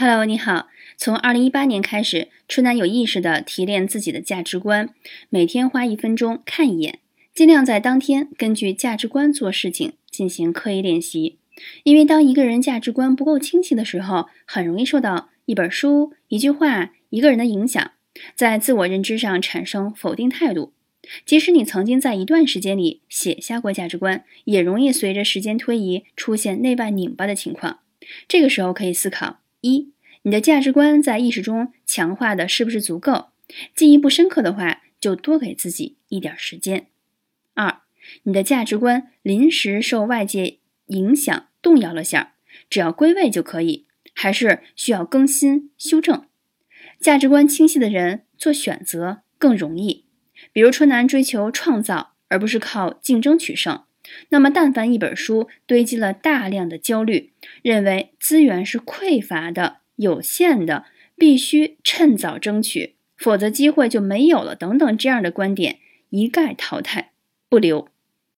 Hello，你好。从二零一八年开始，春楠有意识地提炼自己的价值观，每天花一分钟看一眼，尽量在当天根据价值观做事情，进行刻意练习。因为当一个人价值观不够清晰的时候，很容易受到一本书、一句话、一个人的影响，在自我认知上产生否定态度。即使你曾经在一段时间里写下过价值观，也容易随着时间推移出现内外拧巴的情况。这个时候可以思考。一，你的价值观在意识中强化的是不是足够？进一步深刻的话，就多给自己一点时间。二，你的价值观临时受外界影响动摇了下，只要归位就可以，还是需要更新修正。价值观清晰的人做选择更容易。比如春楠追求创造，而不是靠竞争取胜。那么，但凡一本书堆积了大量的焦虑，认为资源是匮乏的、有限的，必须趁早争取，否则机会就没有了等等这样的观点，一概淘汰不留。